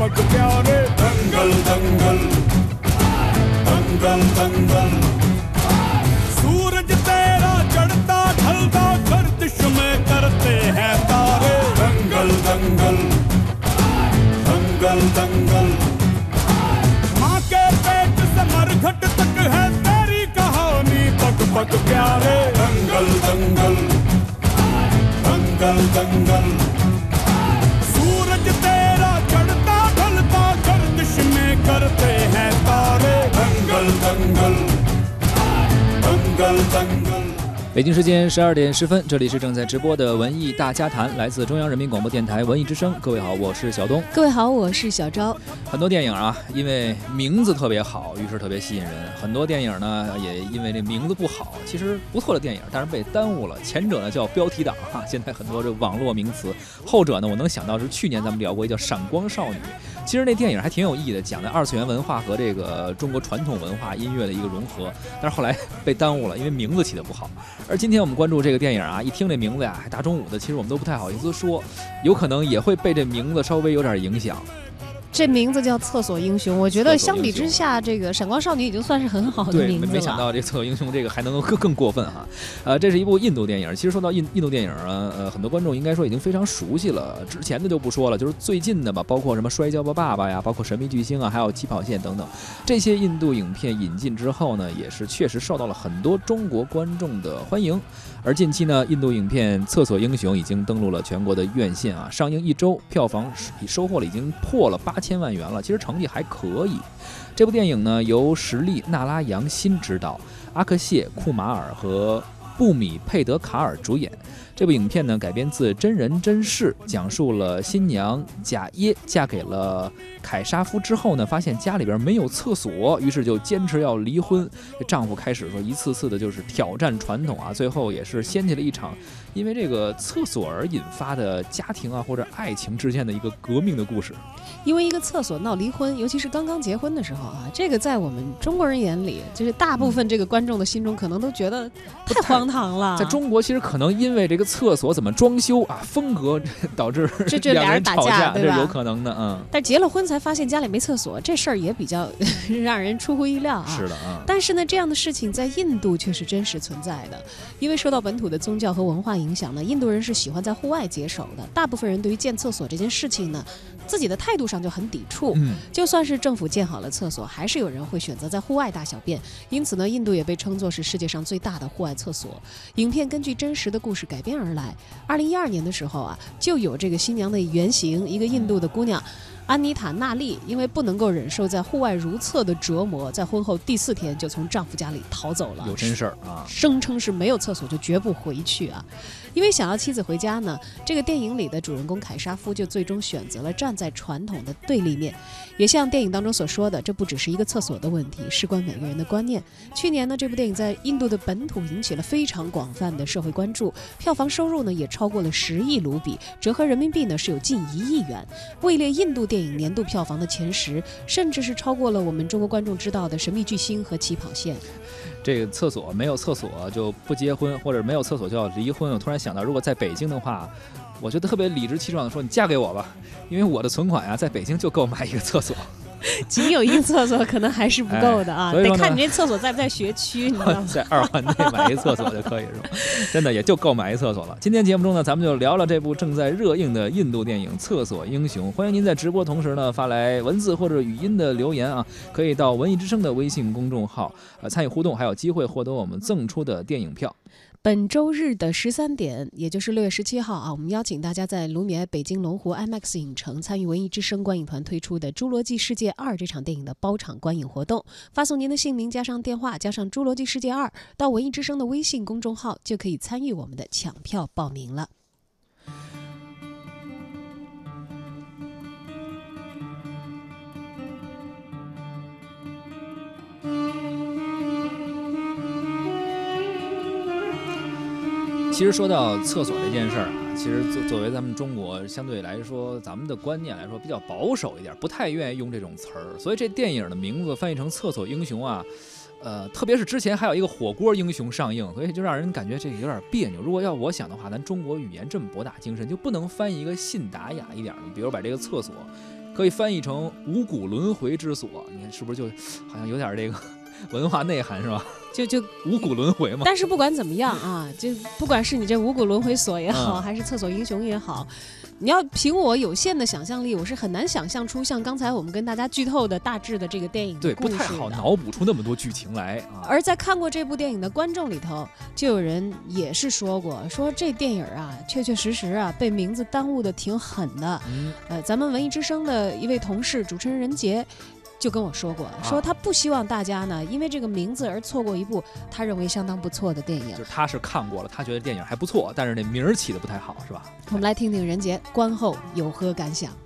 fuck the town 北京时间十二点十分，这里是正在直播的文艺大家谈，来自中央人民广播电台文艺之声。各位好，我是小东。各位好，我是小昭。很多电影啊，因为名字特别好，于是特别吸引人。很多电影呢，也因为这名字不好，其实不错的电影，但是被耽误了。前者呢叫标题党哈，现在很多这网络名词；后者呢，我能想到是去年咱们聊过一叫《闪光少女》。其实那电影还挺有意义的，讲的二次元文化和这个中国传统文化音乐的一个融合，但是后来被耽误了，因为名字起的不好。而今天我们关注这个电影啊，一听这名字呀，还大中午的，其实我们都不太好意思说，有可能也会被这名字稍微有点影响。这名字叫《厕所英雄》，我觉得相比之下，这个《闪光少女》已经算是很好的名字了。没想到这《厕所英雄》这个还能够更更过分哈。呃，这是一部印度电影。其实说到印印度电影啊，呃，很多观众应该说已经非常熟悉了。之前的就不说了，就是最近的吧，包括什么《摔跤吧，爸爸》呀，包括《神秘巨星》啊，还有《起跑线》等等，这些印度影片引进之后呢，也是确实受到了很多中国观众的欢迎。而近期呢，印度影片《厕所英雄》已经登陆了全国的院线啊，上映一周，票房收获了已经破了八千万元了。其实成绩还可以。这部电影呢，由实力娜拉扬辛执导，阿克谢库马尔和布米佩德卡尔主演。这部影片呢，改编自真人真事，讲述了新娘贾耶嫁给了凯沙夫之后呢，发现家里边没有厕所，于是就坚持要离婚。这丈夫开始说一次次的就是挑战传统啊，最后也是掀起了一场因为这个厕所而引发的家庭啊或者爱情之间的一个革命的故事。因为一个厕所闹离婚，尤其是刚刚结婚的时候啊，这个在我们中国人眼里，就是大部分这个观众的心中可能都觉得太荒唐了。在中国，其实可能因为这个厕所怎么装修啊，风格 导致这这俩人打架，这是有可能的，嗯。但结了婚才发现家里没厕所，这事儿也比较 让人出乎意料啊。是的啊。但是呢，这样的事情在印度却是真实存在的，因为受到本土的宗教和文化影响呢，印度人是喜欢在户外解手的。大部分人对于建厕所这件事情呢，自己的态度上就很抵触。嗯。就算是政府建好了厕所，还是有人会选择在户外大小便。因此呢，印度也被称作是世界上最大的户外厕所。影片根据真实的故事改编而来。二零一二年的时候啊，就有这个新娘的原型，一个印度的姑娘。安妮塔·娜丽因为不能够忍受在户外如厕的折磨，在婚后第四天就从丈夫家里逃走了。有真事儿啊！声称是没有厕所就绝不回去啊！因为想要妻子回家呢，这个电影里的主人公凯沙夫就最终选择了站在传统的对立面。也像电影当中所说的，这不只是一个厕所的问题，事关每个人的观念。去年呢，这部电影在印度的本土引起了非常广泛的社会关注，票房收入呢也超过了十亿卢比，折合人民币呢是有近一亿元，位列印度电影年度票房的前十，甚至是超过了我们中国观众知道的《神秘巨星》和《起跑线》。这个厕所没有厕所就不结婚，或者没有厕所就要离婚。我突然想到，如果在北京的话，我觉得特别理直气壮的说：“你嫁给我吧，因为我的存款呀，在北京就够买一个厕所。”仅有一个厕所可能还是不够的啊，得看你这厕所在不在学区，你知道吗？在二环内买一厕所就可以是吧？真的也就够买一厕所了。今天节目中呢，咱们就聊聊这部正在热映的印度电影《厕所英雄》。欢迎您在直播同时呢发来文字或者语音的留言啊，可以到文艺之声的微信公众号呃参与互动，还有机会获得我们赠出的电影票。本周日的十三点，也就是六月十七号啊，我们邀请大家在卢米埃北京龙湖 IMAX 影城参与文艺之声观影团推出的《侏罗纪世界二》这场电影的包场观影活动。发送您的姓名加上电话加上《侏罗纪世界二》到文艺之声的微信公众号，就可以参与我们的抢票报名了。其实说到厕所这件事儿啊，其实作作为咱们中国相对来说，咱们的观念来说比较保守一点，不太愿意用这种词儿。所以这电影的名字翻译成《厕所英雄》啊，呃，特别是之前还有一个火锅英雄上映，所以就让人感觉这有点别扭。如果要我想的话，咱中国语言这么博大精深，就不能翻译一个信达雅一点的？比如把这个厕所可以翻译成五谷轮回之所，你看是不是就好像有点这个？文化内涵是吧？就就五谷轮回嘛。但是不管怎么样啊，就不管是你这五谷轮回所也好，还是厕所英雄也好，你要凭我有限的想象力，我是很难想象出像刚才我们跟大家剧透的大致的这个电影对不太好脑补出那么多剧情来啊。而在看过这部电影的观众里头，就有人也是说过，说这电影啊，确确实实啊，被名字耽误的挺狠的。呃，咱们文艺之声的一位同事主持人任杰。就跟我说过，说他不希望大家呢因为这个名字而错过一部他认为相当不错的电影。就是他是看过了，他觉得电影还不错，但是那名儿起的不太好，是吧？我们来听听任杰观后有何感想。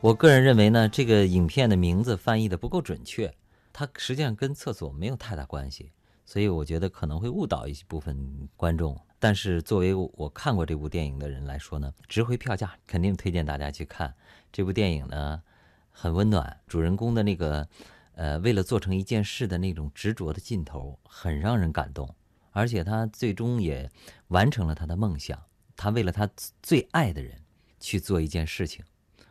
我个人认为呢，这个影片的名字翻译的不够准确，它实际上跟厕所没有太大关系，所以我觉得可能会误导一部分观众。但是作为我看过这部电影的人来说呢，值回票价，肯定推荐大家去看这部电影呢。很温暖，主人公的那个，呃，为了做成一件事的那种执着的劲头，很让人感动。而且他最终也完成了他的梦想，他为了他最爱的人去做一件事情。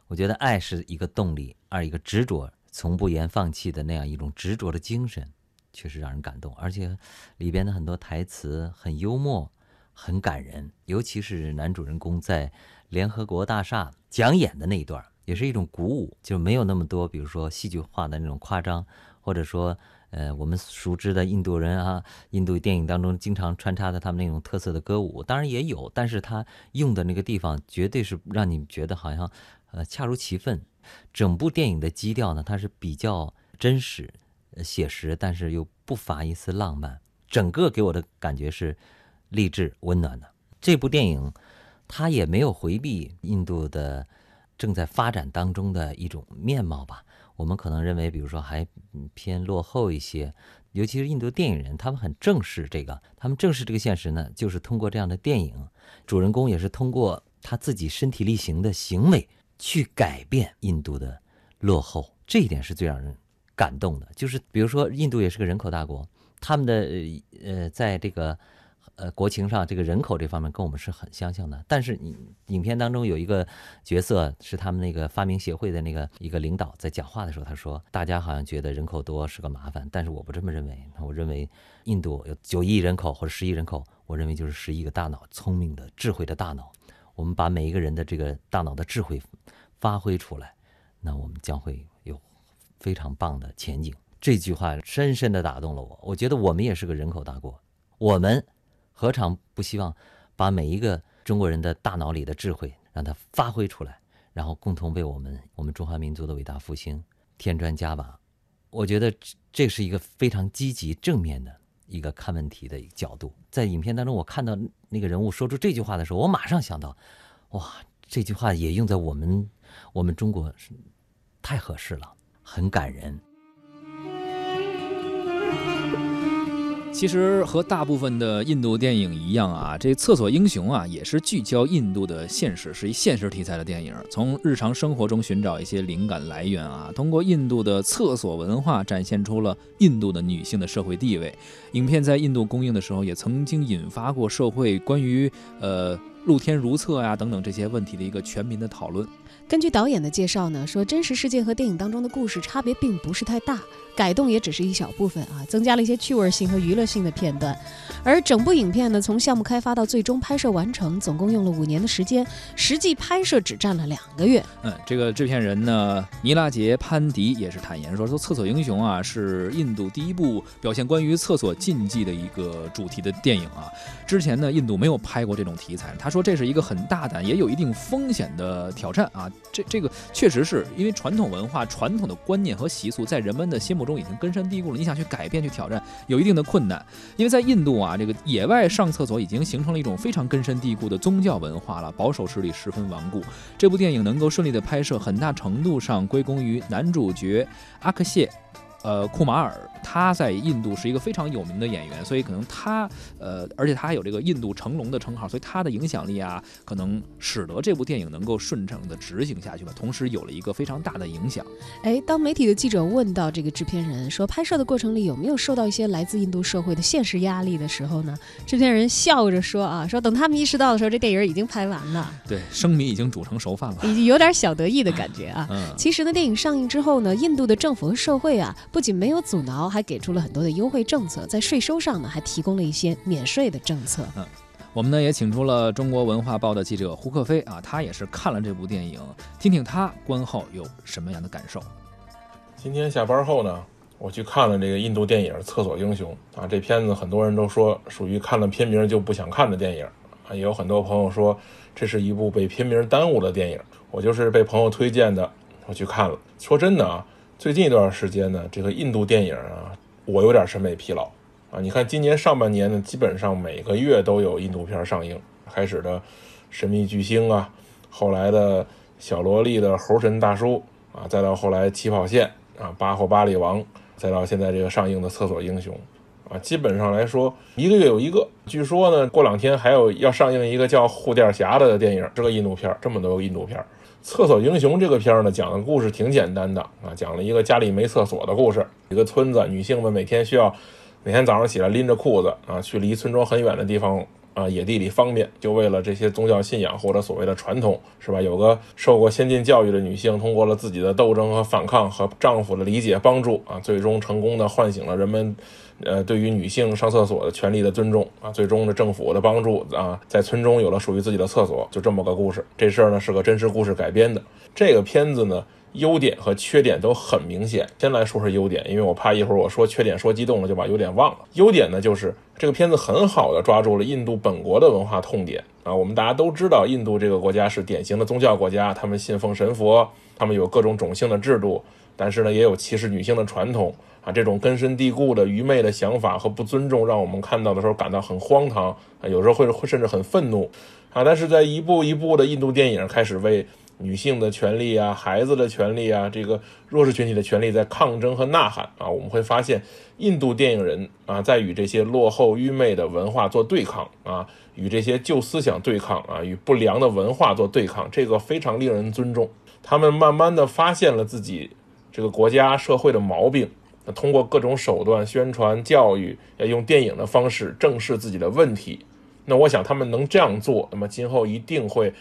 我觉得爱是一个动力，二一个执着，从不言放弃的那样一种执着的精神，确实让人感动。而且里边的很多台词很幽默，很感人，尤其是男主人公在联合国大厦讲演的那一段。也是一种鼓舞，就没有那么多，比如说戏剧化的那种夸张，或者说，呃，我们熟知的印度人啊，印度电影当中经常穿插的他们那种特色的歌舞，当然也有，但是他用的那个地方绝对是让你觉得好像，呃，恰如其分。整部电影的基调呢，它是比较真实、写实，但是又不乏一丝浪漫。整个给我的感觉是励志、温暖的。这部电影，它也没有回避印度的。正在发展当中的一种面貌吧。我们可能认为，比如说还偏落后一些，尤其是印度电影人，他们很正视这个，他们正视这个现实呢，就是通过这样的电影，主人公也是通过他自己身体力行的行为去改变印度的落后。这一点是最让人感动的。就是比如说，印度也是个人口大国，他们的呃，在这个。呃，国情上这个人口这方面跟我们是很相像的，但是你影片当中有一个角色是他们那个发明协会的那个一个领导，在讲话的时候他说，大家好像觉得人口多是个麻烦，但是我不这么认为，我认为印度有九亿人口或者十亿人口，我认为就是十亿个大脑，聪明的智慧的大脑，我们把每一个人的这个大脑的智慧发挥出来，那我们将会有非常棒的前景。这句话深深的打动了我，我觉得我们也是个人口大国，我们。何尝不希望把每一个中国人的大脑里的智慧让它发挥出来，然后共同为我们我们中华民族的伟大复兴添砖加瓦？我觉得这是一个非常积极正面的一个看问题的一个角度。在影片当中，我看到那个人物说出这句话的时候，我马上想到，哇，这句话也用在我们我们中国太合适了，很感人。其实和大部分的印度电影一样啊，这《厕所英雄》啊也是聚焦印度的现实，是一现实题材的电影，从日常生活中寻找一些灵感来源啊，通过印度的厕所文化展现出了印度的女性的社会地位。影片在印度公映的时候，也曾经引发过社会关于呃露天如厕呀等等这些问题的一个全民的讨论。根据导演的介绍呢，说真实事件和电影当中的故事差别并不是太大。改动也只是一小部分啊，增加了一些趣味性和娱乐性的片段。而整部影片呢，从项目开发到最终拍摄完成，总共用了五年的时间，实际拍摄只占了两个月。嗯，这个制片人呢，尼拉杰潘迪也是坦言说，说《厕所英雄》啊是印度第一部表现关于厕所禁忌的一个主题的电影啊。之前呢，印度没有拍过这种题材，他说这是一个很大胆，也有一定风险的挑战啊。这这个确实是因为传统文化、传统的观念和习俗在人们的心目。中已经根深蒂固了，你想去改变、去挑战，有一定的困难。因为在印度啊，这个野外上厕所已经形成了一种非常根深蒂固的宗教文化了，保守势力十分顽固。这部电影能够顺利的拍摄，很大程度上归功于男主角阿克谢。呃，库马尔他在印度是一个非常有名的演员，所以可能他呃，而且他还有这个印度成龙的称号，所以他的影响力啊，可能使得这部电影能够顺畅的执行下去吧。同时有了一个非常大的影响。哎，当媒体的记者问到这个制片人说拍摄的过程里有没有受到一些来自印度社会的现实压力的时候呢？制片人笑着说啊，说等他们意识到的时候，这电影已经拍完了。对，生米已经煮成熟饭了，已经有点小得意的感觉啊。嗯。其实呢，电影上映之后呢，印度的政府和社会啊。不仅没有阻挠，还给出了很多的优惠政策，在税收上呢，还提供了一些免税的政策。嗯，我们呢也请出了中国文化报的记者胡克飞啊，他也是看了这部电影，听听他观后有什么样的感受。今天下班后呢，我去看了这个印度电影《厕所英雄》啊，这片子很多人都说属于看了片名就不想看的电影啊，也有很多朋友说这是一部被片名耽误的电影。我就是被朋友推荐的，我去看了。说真的啊。最近一段时间呢，这个印度电影啊，我有点审美疲劳啊。你看今年上半年呢，基本上每个月都有印度片上映，开始的《神秘巨星》啊，后来的小萝莉的猴神大叔啊，再到后来起跑线啊，巴霍巴利王，再到现在这个上映的厕所英雄啊，基本上来说一个月有一个。据说呢，过两天还有要上映一个叫《护垫侠》的电影，是个印度片，这么多印度片儿。厕所英雄这个片儿呢，讲的故事挺简单的啊，讲了一个家里没厕所的故事。一个村子，女性们每天需要每天早上起来拎着裤子啊，去离村庄很远的地方啊，野地里方便，就为了这些宗教信仰或者所谓的传统，是吧？有个受过先进教育的女性，通过了自己的斗争和反抗和丈夫的理解帮助啊，最终成功的唤醒了人们。呃，对于女性上厕所的权利的尊重啊，最终的政府的帮助啊，在村中有了属于自己的厕所，就这么个故事。这事儿呢是个真实故事改编的。这个片子呢，优点和缺点都很明显。先来说说优点，因为我怕一会儿我说缺点说激动了就把优点忘了。优点呢，就是这个片子很好的抓住了印度本国的文化痛点啊。我们大家都知道，印度这个国家是典型的宗教国家，他们信奉神佛，他们有各种种姓的制度，但是呢，也有歧视女性的传统。啊，这种根深蒂固的愚昧的想法和不尊重，让我们看到的时候感到很荒唐啊，有时候会会甚至很愤怒啊。但是在一步一步的印度电影开始为女性的权利啊、孩子的权利啊、这个弱势群体的权利在抗争和呐喊啊，我们会发现印度电影人啊在与这些落后愚昧的文化做对抗啊，与这些旧思想对抗啊，与不良的文化做对抗，这个非常令人尊重。他们慢慢的发现了自己这个国家社会的毛病。通过各种手段宣传教育，用电影的方式正视自己的问题。那我想他们能这样做，那么今后一定会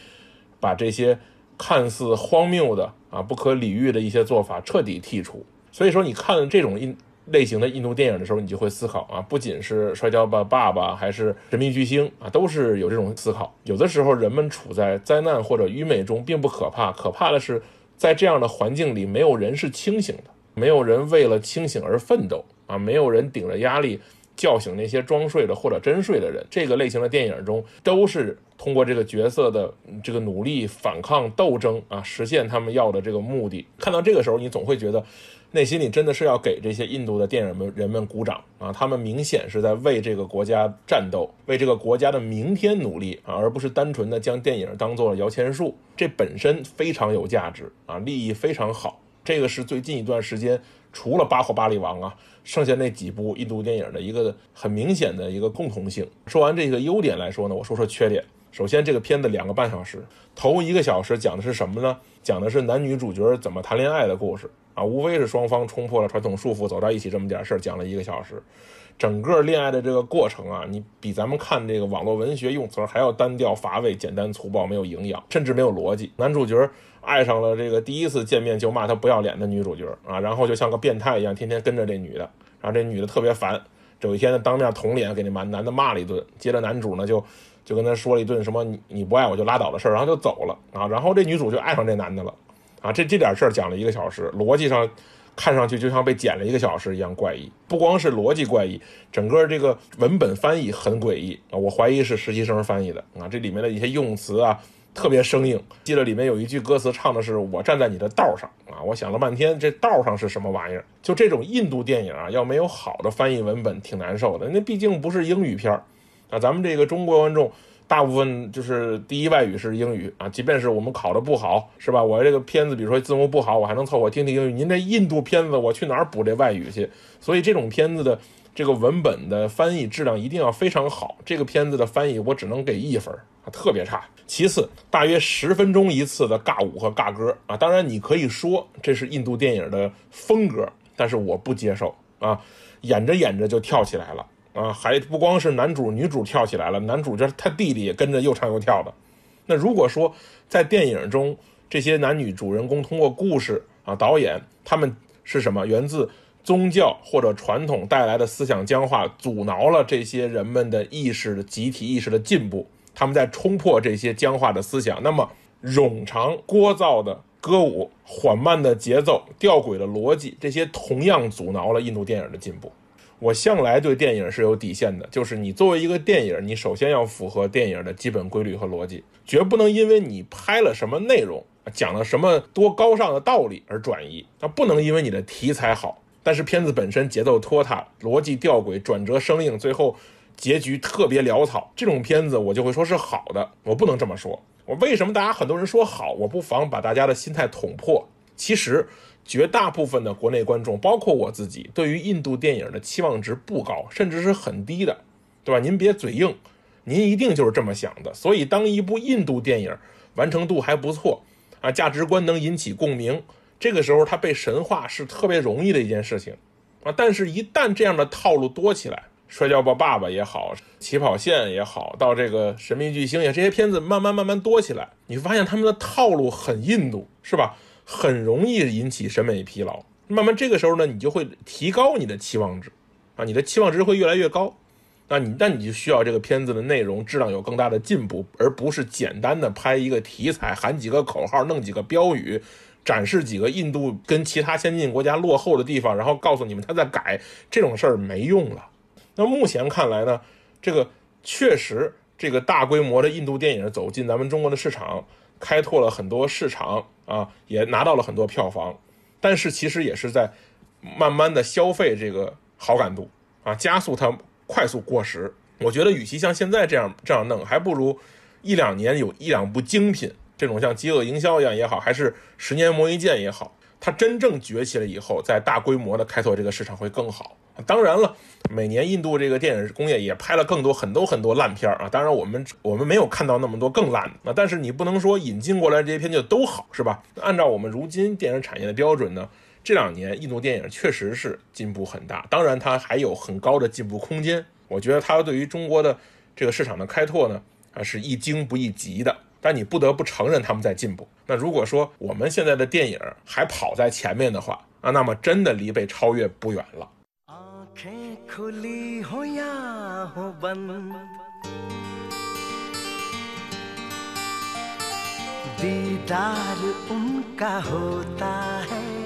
把这些看似荒谬的啊、不可理喻的一些做法彻底剔除。所以说，你看这种印类型的印度电影的时候，你就会思考啊，不仅是《摔跤吧，爸爸》，还是《神秘巨星》啊，都是有这种思考。有的时候，人们处在灾难或者愚昧中，并不可怕，可怕的是在这样的环境里，没有人是清醒的。没有人为了清醒而奋斗啊！没有人顶着压力叫醒那些装睡的或者真睡的人。这个类型的电影中，都是通过这个角色的这个努力、反抗、斗争啊，实现他们要的这个目的。看到这个时候，你总会觉得内心里真的是要给这些印度的电影们人们鼓掌啊！他们明显是在为这个国家战斗，为这个国家的明天努力啊，而不是单纯的将电影当做了摇钱树。这本身非常有价值啊，利益非常好。这个是最近一段时间，除了《巴霍巴利王》啊，剩下那几部印度电影的一个很明显的一个共同性。说完这个优点来说呢，我说说缺点。首先，这个片子两个半小时，头一个小时讲的是什么呢？讲的是男女主角怎么谈恋爱的故事啊，无非是双方冲破了传统束缚，走到一起这么点事儿，讲了一个小时。整个恋爱的这个过程啊，你比咱们看这个网络文学用词还要单调乏味、简单粗暴、没有营养，甚至没有逻辑。男主角爱上了这个第一次见面就骂他不要脸的女主角啊，然后就像个变态一样，天天跟着这女的，然后这女的特别烦。有一天呢，当面捅脸给那男男的骂了一顿，接着男主呢就就跟他说了一顿什么你你不爱我就拉倒的事儿，然后就走了啊。然后这女主就爱上这男的了啊。这这点事儿讲了一个小时，逻辑上。看上去就像被剪了一个小时一样怪异，不光是逻辑怪异，整个这个文本翻译很诡异啊！我怀疑是实习生翻译的啊！这里面的一些用词啊，特别生硬。记得里面有一句歌词唱的是“我站在你的道上”啊！我想了半天，这道上是什么玩意儿？就这种印度电影啊，要没有好的翻译文本，挺难受的。那毕竟不是英语片儿啊，咱们这个中国观众。大部分就是第一外语是英语啊，即便是我们考的不好，是吧？我这个片子，比如说字幕不好，我还能凑合听听英语。您这印度片子，我去哪儿补这外语去？所以这种片子的这个文本的翻译质量一定要非常好。这个片子的翻译我只能给一分啊，特别差。其次，大约十分钟一次的尬舞和尬歌啊，当然你可以说这是印度电影的风格，但是我不接受啊，演着演着就跳起来了。啊，还不光是男主女主跳起来了，男主角他弟弟也跟着又唱又跳的。那如果说在电影中这些男女主人公通过故事啊，导演他们是什么？源自宗教或者传统带来的思想僵化，阻挠了这些人们的意识的集体意识的进步。他们在冲破这些僵化的思想。那么冗长聒噪的歌舞、缓慢的节奏、吊诡的逻辑，这些同样阻挠了印度电影的进步。我向来对电影是有底线的，就是你作为一个电影，你首先要符合电影的基本规律和逻辑，绝不能因为你拍了什么内容讲了什么多高尚的道理而转移，那不能因为你的题材好，但是片子本身节奏拖沓、逻辑吊诡、转折生硬，最后结局特别潦草，这种片子我就会说是好的，我不能这么说。我为什么大家很多人说好？我不妨把大家的心态捅破。其实绝大部分的国内观众，包括我自己，对于印度电影的期望值不高，甚至是很低的，对吧？您别嘴硬，您一定就是这么想的。所以，当一部印度电影完成度还不错啊，价值观能引起共鸣，这个时候它被神化是特别容易的一件事情啊。但是，一旦这样的套路多起来，摔跤吧爸爸也好，起跑线也好，到这个神秘巨星也，这些片子慢慢慢慢多起来，你发现他们的套路很印度，是吧？很容易引起审美疲劳。慢慢这个时候呢，你就会提高你的期望值，啊，你的期望值会越来越高。那你那你就需要这个片子的内容质量有更大的进步，而不是简单的拍一个题材，喊几个口号，弄几个标语，展示几个印度跟其他先进国家落后的地方，然后告诉你们他在改，这种事儿没用了。那目前看来呢，这个确实，这个大规模的印度电影走进咱们中国的市场，开拓了很多市场啊，也拿到了很多票房，但是其实也是在慢慢的消费这个好感度啊，加速它快速过时。我觉得与其像现在这样这样弄，还不如一两年有一两部精品，这种像饥饿营销一样也好，还是十年磨一剑也好，它真正崛起了以后，在大规模的开拓这个市场会更好。当然了，每年印度这个电影工业也拍了更多很多很多烂片儿啊。当然，我们我们没有看到那么多更烂的啊。但是你不能说引进过来这些片就都好，是吧？按照我们如今电影产业的标准呢，这两年印度电影确实是进步很大。当然，它还有很高的进步空间。我觉得它对于中国的这个市场的开拓呢，啊是一惊不一急的。但你不得不承认他们在进步。那如果说我们现在的电影还跑在前面的话啊，那么真的离被超越不远了。 आंखें खुली हो या हो बंद दीदार उनका होता है